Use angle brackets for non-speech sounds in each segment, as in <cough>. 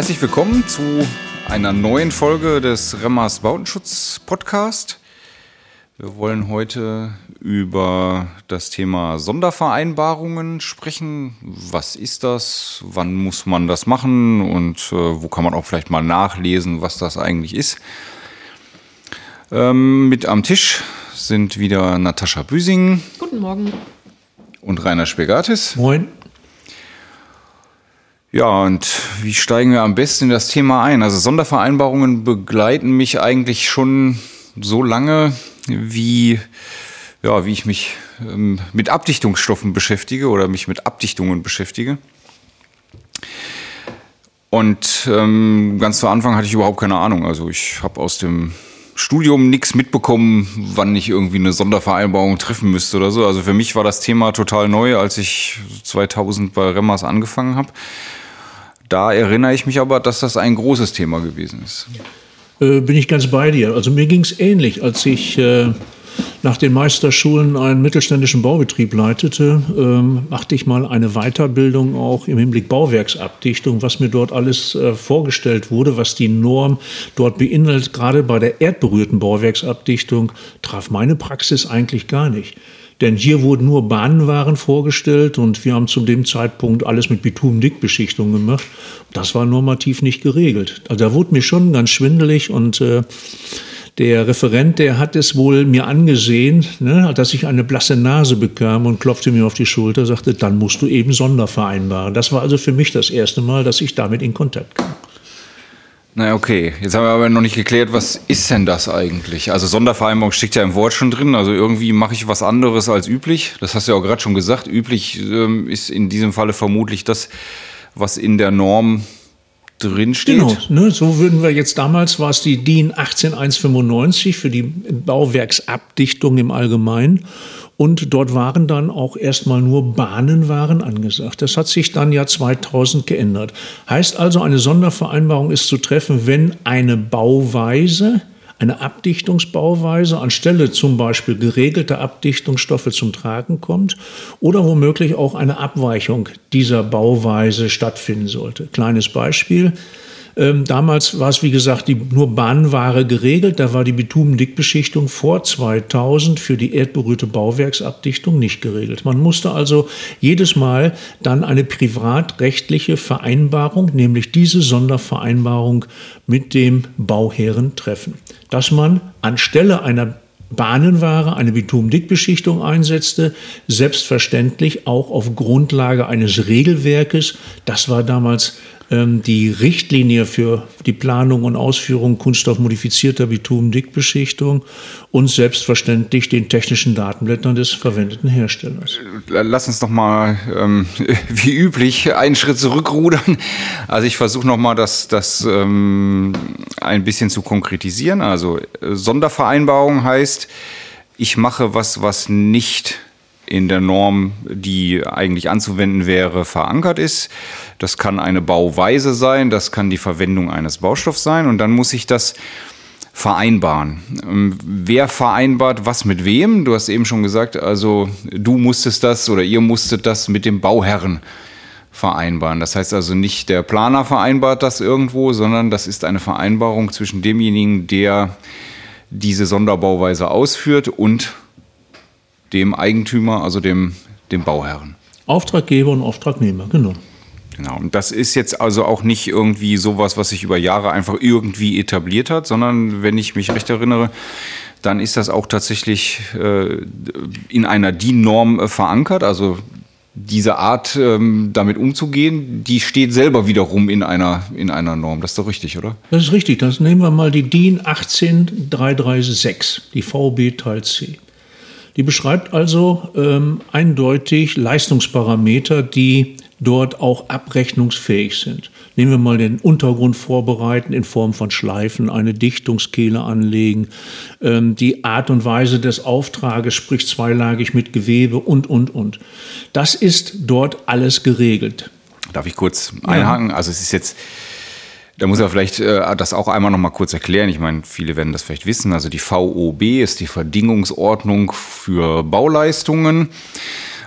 Herzlich willkommen zu einer neuen Folge des Remmers Bautenschutz Podcast. Wir wollen heute über das Thema Sondervereinbarungen sprechen. Was ist das? Wann muss man das machen? Und äh, wo kann man auch vielleicht mal nachlesen, was das eigentlich ist? Ähm, mit am Tisch sind wieder Natascha Büsing. Guten Morgen. Und Rainer Spegatis. Moin. Ja, und wie steigen wir am besten in das Thema ein? Also Sondervereinbarungen begleiten mich eigentlich schon so lange, wie, ja, wie ich mich ähm, mit Abdichtungsstoffen beschäftige oder mich mit Abdichtungen beschäftige. Und ähm, ganz zu Anfang hatte ich überhaupt keine Ahnung. Also ich habe aus dem Studium nichts mitbekommen, wann ich irgendwie eine Sondervereinbarung treffen müsste oder so. Also für mich war das Thema total neu, als ich 2000 bei Remmers angefangen habe. Da erinnere ich mich aber, dass das ein großes Thema gewesen ist. Äh, bin ich ganz bei dir. Also mir ging es ähnlich, als ich äh, nach den Meisterschulen einen mittelständischen Baubetrieb leitete, ähm, machte ich mal eine Weiterbildung auch im Hinblick Bauwerksabdichtung, was mir dort alles äh, vorgestellt wurde, was die Norm dort beinhaltet, gerade bei der erdberührten Bauwerksabdichtung, traf meine Praxis eigentlich gar nicht. Denn hier wurden nur Bahnenwaren vorgestellt und wir haben zu dem Zeitpunkt alles mit Bitumdickbeschichtung gemacht. Das war normativ nicht geregelt. Also da wurde mir schon ganz schwindelig und äh, der Referent, der hat es wohl mir angesehen, ne, dass ich eine blasse Nase bekam und klopfte mir auf die Schulter, sagte, dann musst du eben Sondervereinbaren. Das war also für mich das erste Mal, dass ich damit in Kontakt kam. Na okay, jetzt haben wir aber noch nicht geklärt, was ist denn das eigentlich? Also Sondervereinbarung steckt ja im Wort schon drin, also irgendwie mache ich was anderes als üblich. Das hast du ja auch gerade schon gesagt. Üblich ähm, ist in diesem Falle vermutlich das, was in der Norm drin steht. Genau, ne, so würden wir jetzt damals war es die DIN 18195 für die Bauwerksabdichtung im Allgemeinen. Und dort waren dann auch erstmal nur Bahnenwaren angesagt. Das hat sich dann ja 2000 geändert. Heißt also, eine Sondervereinbarung ist zu treffen, wenn eine Bauweise, eine Abdichtungsbauweise anstelle zum Beispiel geregelter Abdichtungsstoffe zum Tragen kommt oder womöglich auch eine Abweichung dieser Bauweise stattfinden sollte. Kleines Beispiel. Ähm, damals war es, wie gesagt, die nur Bahnware geregelt. Da war die Bitumendickbeschichtung vor 2000 für die erdberührte Bauwerksabdichtung nicht geregelt. Man musste also jedes Mal dann eine privatrechtliche Vereinbarung, nämlich diese Sondervereinbarung mit dem Bauherren treffen. Dass man anstelle einer Bahnenware eine Bitumdickbeschichtung einsetzte, selbstverständlich auch auf Grundlage eines Regelwerkes. Das war damals die Richtlinie für die Planung und Ausführung kunststoffmodifizierter Bitumdickbeschichtung und selbstverständlich den technischen Datenblättern des verwendeten Herstellers. Lass uns noch mal ähm, <laughs> wie üblich einen Schritt zurückrudern. Also ich versuche noch mal das, das ähm, ein bisschen zu konkretisieren. Also äh, Sondervereinbarung heißt, ich mache was, was nicht in der Norm, die eigentlich anzuwenden wäre, verankert ist. Das kann eine Bauweise sein, das kann die Verwendung eines Baustoffs sein und dann muss ich das vereinbaren. Ähm, wer vereinbart was mit wem? Du hast eben schon gesagt, also du musstest das oder ihr musstet das mit dem Bauherren vereinbaren. Das heißt also nicht der Planer vereinbart das irgendwo, sondern das ist eine Vereinbarung zwischen demjenigen, der diese Sonderbauweise ausführt und dem Eigentümer, also dem, dem Bauherren. Auftraggeber und Auftragnehmer, genau. Genau. Und das ist jetzt also auch nicht irgendwie sowas, was sich über Jahre einfach irgendwie etabliert hat, sondern wenn ich mich recht erinnere, dann ist das auch tatsächlich äh, in einer DIN-Norm äh, verankert. Also diese Art, ähm, damit umzugehen, die steht selber wiederum in einer, in einer Norm. Das ist doch richtig, oder? Das ist richtig. Das nehmen wir mal die DIN 18336, die VB Teil C. Die beschreibt also ähm, eindeutig Leistungsparameter, die dort auch abrechnungsfähig sind. Nehmen wir mal den Untergrund vorbereiten in Form von Schleifen, eine Dichtungskehle anlegen, ähm, die Art und Weise des Auftrages, sprich zweilagig mit Gewebe und, und, und. Das ist dort alles geregelt. Darf ich kurz einhaken? Ja. Also es ist jetzt da muss er vielleicht äh, das auch einmal noch mal kurz erklären. Ich meine, viele werden das vielleicht wissen. Also die VOB ist die Verdingungsordnung für Bauleistungen.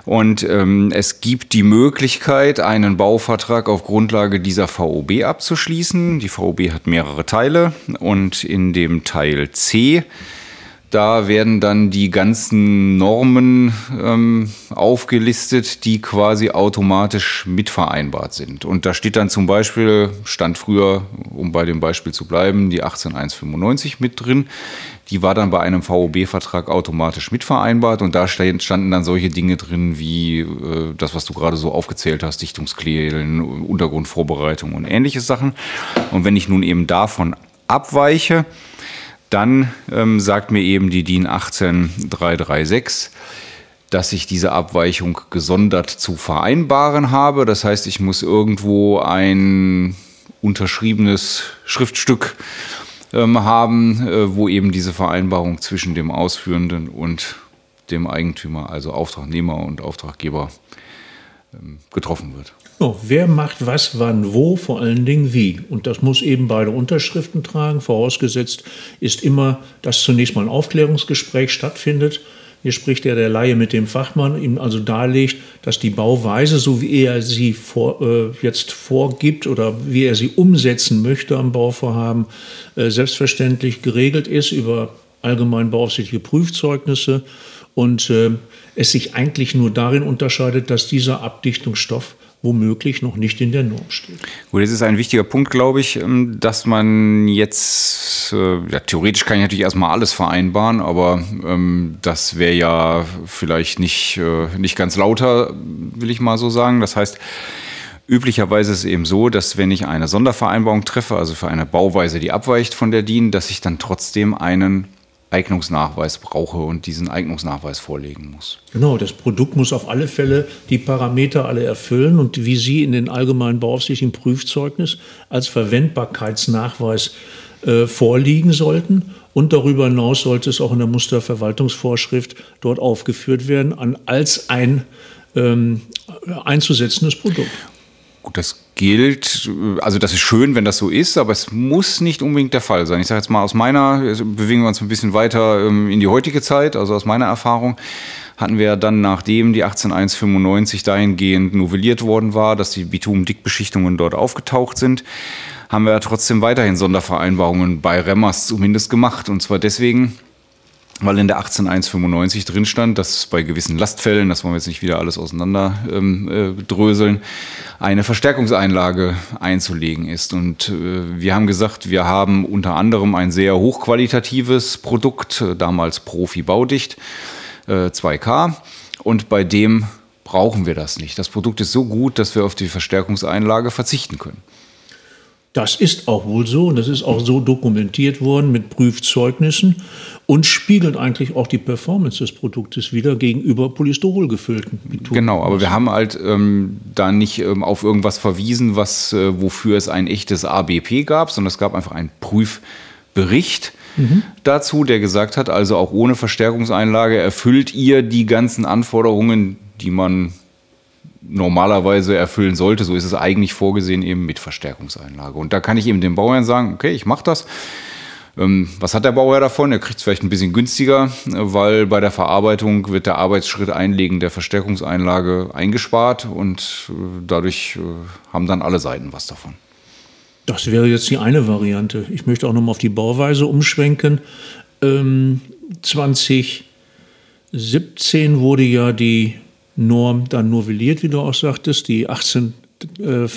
Und ähm, es gibt die Möglichkeit, einen Bauvertrag auf Grundlage dieser VOB abzuschließen. Die VOB hat mehrere Teile und in dem Teil C da werden dann die ganzen Normen ähm, aufgelistet, die quasi automatisch mitvereinbart sind. Und da steht dann zum Beispiel, stand früher, um bei dem Beispiel zu bleiben, die 18195 mit drin. Die war dann bei einem VOB-Vertrag automatisch mitvereinbart und da standen dann solche Dinge drin wie äh, das, was du gerade so aufgezählt hast, Dichtungsklälen, Untergrundvorbereitung und ähnliche Sachen. Und wenn ich nun eben davon abweiche, dann ähm, sagt mir eben die DIN 18336, dass ich diese Abweichung gesondert zu vereinbaren habe. Das heißt, ich muss irgendwo ein unterschriebenes Schriftstück ähm, haben, äh, wo eben diese Vereinbarung zwischen dem Ausführenden und dem Eigentümer, also Auftragnehmer und Auftraggeber, ähm, getroffen wird. So, wer macht was, wann, wo, vor allen Dingen wie. Und das muss eben beide Unterschriften tragen. Vorausgesetzt ist immer, dass zunächst mal ein Aufklärungsgespräch stattfindet. Hier spricht ja der Laie mit dem Fachmann, ihm also darlegt, dass die Bauweise, so wie er sie vor, äh, jetzt vorgibt oder wie er sie umsetzen möchte am Bauvorhaben, äh, selbstverständlich geregelt ist über allgemein beaufsichtigte Prüfzeugnisse und äh, es sich eigentlich nur darin unterscheidet, dass dieser Abdichtungsstoff womöglich noch nicht in der Norm steht. Gut, das ist ein wichtiger Punkt, glaube ich, ähm, dass man jetzt, äh, ja, theoretisch kann ich natürlich erstmal alles vereinbaren, aber ähm, das wäre ja vielleicht nicht, äh, nicht ganz lauter, will ich mal so sagen. Das heißt, Üblicherweise ist es eben so, dass wenn ich eine Sondervereinbarung treffe, also für eine Bauweise, die abweicht von der DIN, dass ich dann trotzdem einen Eignungsnachweis brauche und diesen Eignungsnachweis vorlegen muss. Genau, das Produkt muss auf alle Fälle die Parameter alle erfüllen und wie Sie in den allgemeinen beaufsichtigten Prüfzeugnis als Verwendbarkeitsnachweis äh, vorliegen sollten. Und darüber hinaus sollte es auch in der Musterverwaltungsvorschrift dort aufgeführt werden an, als ein ähm, einzusetzendes Produkt. Gut, das gilt, also das ist schön, wenn das so ist, aber es muss nicht unbedingt der Fall sein. Ich sage jetzt mal aus meiner, bewegen wir uns ein bisschen weiter ähm, in die heutige Zeit, also aus meiner Erfahrung hatten wir dann, nachdem die 18195 dahingehend novelliert worden war, dass die Bitum-Dickbeschichtungen dort aufgetaucht sind, haben wir trotzdem weiterhin Sondervereinbarungen bei Remmers zumindest gemacht. Und zwar deswegen, weil in der 18195 drin stand, dass bei gewissen Lastfällen, das wollen wir jetzt nicht wieder alles auseinander ähm, äh, dröseln, eine Verstärkungseinlage einzulegen ist. Und äh, wir haben gesagt, wir haben unter anderem ein sehr hochqualitatives Produkt, äh, damals Profi Baudicht, äh, 2K, und bei dem brauchen wir das nicht. Das Produkt ist so gut, dass wir auf die Verstärkungseinlage verzichten können. Das ist auch wohl so und das ist auch so dokumentiert worden mit Prüfzeugnissen und spiegelt eigentlich auch die Performance des Produktes wieder gegenüber Polystyrol gefüllten. Genau, aber wir haben halt ähm, da nicht ähm, auf irgendwas verwiesen, was, äh, wofür es ein echtes ABP gab, sondern es gab einfach einen Prüfbericht. Mhm. dazu, der gesagt hat, also auch ohne Verstärkungseinlage erfüllt ihr die ganzen Anforderungen, die man normalerweise erfüllen sollte. So ist es eigentlich vorgesehen eben mit Verstärkungseinlage. Und da kann ich eben dem Bauherrn sagen, okay, ich mache das. Ähm, was hat der Bauherr davon? Er kriegt es vielleicht ein bisschen günstiger, weil bei der Verarbeitung wird der Arbeitsschritt Einlegen der Verstärkungseinlage eingespart und äh, dadurch äh, haben dann alle Seiten was davon. Das wäre jetzt die eine Variante. Ich möchte auch noch mal auf die Bauweise umschwenken. Ähm, 2017 wurde ja die Norm dann novelliert, wie du auch sagtest, die 18533 äh,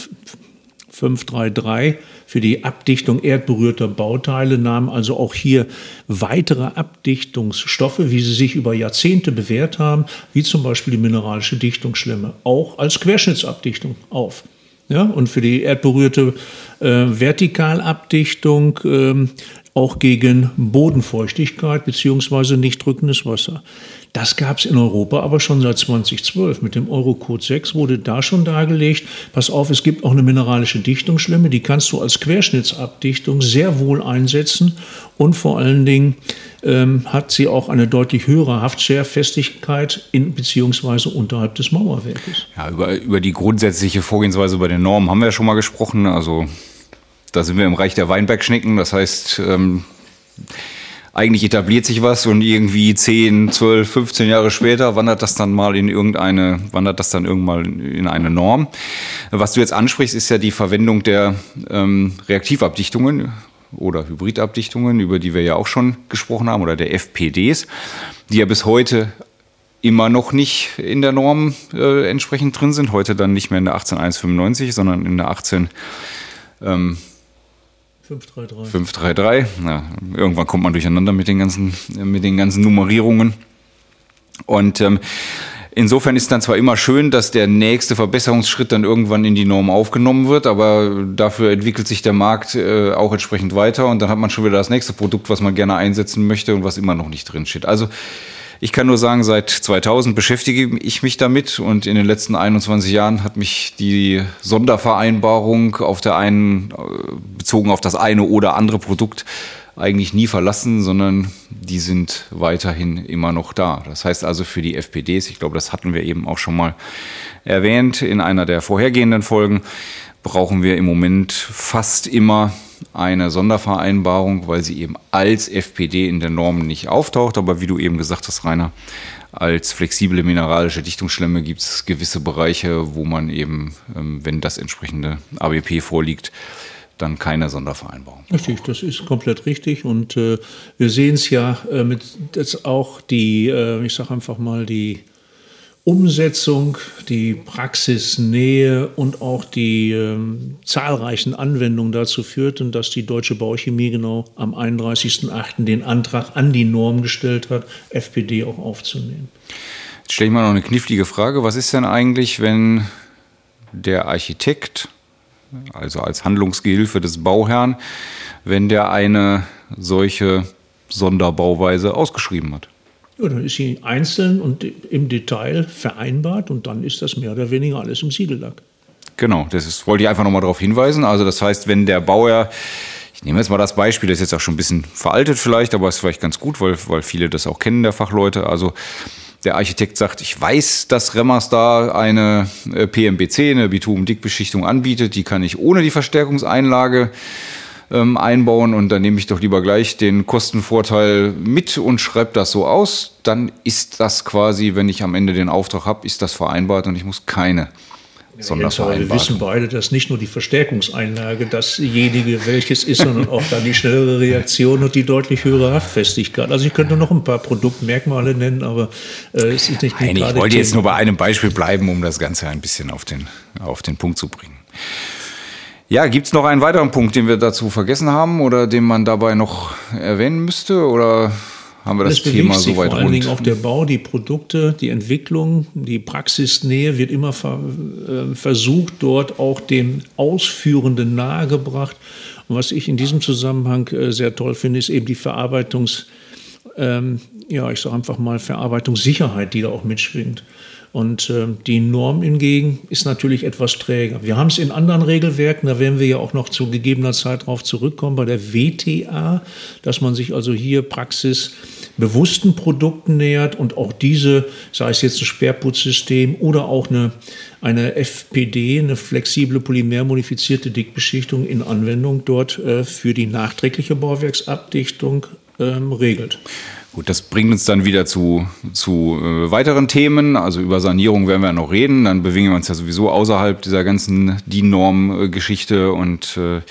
für die Abdichtung erdberührter Bauteile nahm also auch hier weitere Abdichtungsstoffe, wie sie sich über Jahrzehnte bewährt haben, wie zum Beispiel die mineralische Dichtungsschlemme, auch als Querschnittsabdichtung auf. Ja, und für die erdberührte äh, Vertikalabdichtung äh, auch gegen Bodenfeuchtigkeit bzw. nicht drückendes Wasser. Das gab es in Europa aber schon seit 2012. Mit dem Eurocode 6 wurde da schon dargelegt, pass auf, es gibt auch eine mineralische Dichtungsschlemme, die kannst du als Querschnittsabdichtung sehr wohl einsetzen und vor allen Dingen ähm, hat sie auch eine deutlich höhere Haftscherfestigkeit in beziehungsweise unterhalb des Mauerwerkes. Ja, über, über die grundsätzliche Vorgehensweise bei den Normen haben wir ja schon mal gesprochen. Also da sind wir im Reich der Weinbergschnecken. Das heißt, ähm, eigentlich etabliert sich was und irgendwie 10, 12, 15 Jahre später wandert das dann mal in irgendeine, wandert das dann irgendwann in eine Norm. Was du jetzt ansprichst, ist ja die Verwendung der ähm, Reaktivabdichtungen oder Hybridabdichtungen, über die wir ja auch schon gesprochen haben, oder der FPDs, die ja bis heute immer noch nicht in der Norm äh, entsprechend drin sind. Heute dann nicht mehr in der 18195, sondern in der 18. Ähm, 533. 533. Ja, irgendwann kommt man durcheinander mit den ganzen, mit den ganzen Nummerierungen. Und ähm, insofern ist dann zwar immer schön, dass der nächste Verbesserungsschritt dann irgendwann in die Norm aufgenommen wird, aber dafür entwickelt sich der Markt äh, auch entsprechend weiter und dann hat man schon wieder das nächste Produkt, was man gerne einsetzen möchte und was immer noch nicht drin steht. Also ich kann nur sagen, seit 2000 beschäftige ich mich damit und in den letzten 21 Jahren hat mich die Sondervereinbarung auf der einen, äh, bezogen auf das eine oder andere Produkt eigentlich nie verlassen, sondern die sind weiterhin immer noch da. Das heißt also für die FPDs, ich glaube, das hatten wir eben auch schon mal erwähnt in einer der vorhergehenden Folgen, brauchen wir im Moment fast immer eine Sondervereinbarung, weil sie eben als FPD in der Norm nicht auftaucht. Aber wie du eben gesagt hast, Rainer, als flexible mineralische Dichtungsschlemme gibt es gewisse Bereiche, wo man eben, ähm, wenn das entsprechende ABP vorliegt, dann keine Sondervereinbarung. Richtig, das ist komplett richtig. Und äh, wir sehen es ja äh, mit dass auch die, äh, ich sage einfach mal, die Umsetzung, die Praxisnähe und auch die ähm, zahlreichen Anwendungen dazu führten, dass die Deutsche Bauchemie genau am 31.08. den Antrag an die Norm gestellt hat, FPD auch aufzunehmen. Jetzt stelle ich mal noch eine knifflige Frage. Was ist denn eigentlich, wenn der Architekt, also als Handlungsgehilfe des Bauherrn, wenn der eine solche Sonderbauweise ausgeschrieben hat? Ja, dann ist sie einzeln und im Detail vereinbart und dann ist das mehr oder weniger alles im Siegellack. Genau, das ist, wollte ich einfach nochmal darauf hinweisen. Also das heißt, wenn der Bauer, ich nehme jetzt mal das Beispiel, das ist jetzt auch schon ein bisschen veraltet vielleicht, aber ist vielleicht ganz gut, weil, weil viele das auch kennen, der Fachleute. Also der Architekt sagt, ich weiß, dass Remmers da eine äh, PMBC, eine Bitumen-Dickbeschichtung anbietet, die kann ich ohne die Verstärkungseinlage ähm, einbauen und dann nehme ich doch lieber gleich den Kostenvorteil mit und schreibe das so aus. Dann ist das quasi, wenn ich am Ende den Auftrag habe, ist das vereinbart und ich muss keine wir wissen beide, dass nicht nur die Verstärkungseinlage dasjenige welches ist, sondern auch dann die schnellere Reaktion und die deutlich höhere Haftfestigkeit. Also ich könnte noch ein paar Produktmerkmale nennen, aber äh, es ist nicht Nein, ich wollte jetzt nur bei einem Beispiel bleiben, um das Ganze ein bisschen auf den, auf den Punkt zu bringen. Ja, gibt es noch einen weiteren Punkt, den wir dazu vergessen haben oder den man dabei noch erwähnen müsste? Oder haben wir das, das Thema soweit Vor allen Dingen auch der Bau, die Produkte, die Entwicklung, die Praxisnähe wird immer ver, äh, versucht, dort auch dem Ausführenden nahegebracht. Und was ich in diesem Zusammenhang äh, sehr toll finde, ist eben die Verarbeitungs, ähm, ja, ich sage einfach mal Verarbeitungssicherheit, die da auch mitschwingt. Und äh, die Norm hingegen ist natürlich etwas träger. Wir haben es in anderen Regelwerken, da werden wir ja auch noch zu gegebener Zeit darauf zurückkommen, bei der WTA, dass man sich also hier praxisbewussten Produkten nähert und auch diese, sei es jetzt ein Sperrputzsystem oder auch eine, eine FPD, eine flexible polymermodifizierte Dickbeschichtung in Anwendung dort äh, für die nachträgliche Bauwerksabdichtung ähm, regelt. Gut, das bringt uns dann wieder zu, zu äh, weiteren Themen. Also über Sanierung werden wir noch reden. Dann bewegen wir uns ja sowieso außerhalb dieser ganzen DIN-Norm-Geschichte und äh,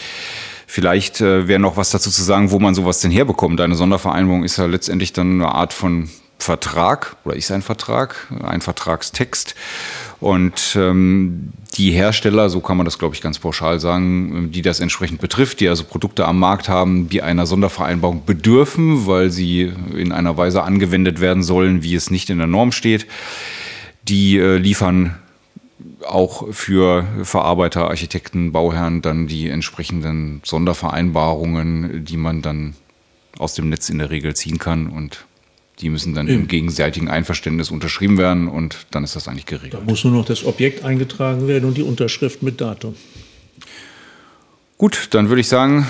vielleicht äh, wäre noch was dazu zu sagen, wo man sowas denn herbekommt. Eine Sondervereinbarung ist ja letztendlich dann eine Art von Vertrag oder ist ein Vertrag, ein Vertragstext. Und ähm, die Hersteller, so kann man das, glaube ich, ganz pauschal sagen, die das entsprechend betrifft, die also Produkte am Markt haben, die einer Sondervereinbarung bedürfen, weil sie in einer Weise angewendet werden sollen, wie es nicht in der Norm steht, die äh, liefern auch für Verarbeiter, Architekten, Bauherren dann die entsprechenden Sondervereinbarungen, die man dann aus dem Netz in der Regel ziehen kann und die müssen dann im gegenseitigen Einverständnis unterschrieben werden und dann ist das eigentlich geregelt. Da muss nur noch das Objekt eingetragen werden und die Unterschrift mit Datum. Gut, dann würde ich sagen,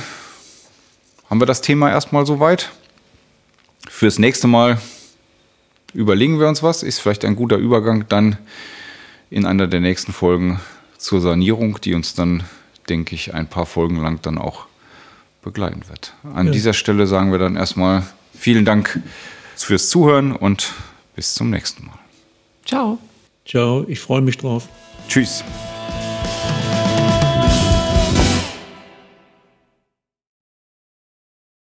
haben wir das Thema erstmal soweit. Fürs nächste Mal überlegen wir uns was. Ist vielleicht ein guter Übergang dann in einer der nächsten Folgen zur Sanierung, die uns dann, denke ich, ein paar Folgen lang dann auch begleiten wird. An ja. dieser Stelle sagen wir dann erstmal vielen Dank fürs Zuhören und bis zum nächsten Mal. Ciao. Ciao, ich freue mich drauf. Tschüss.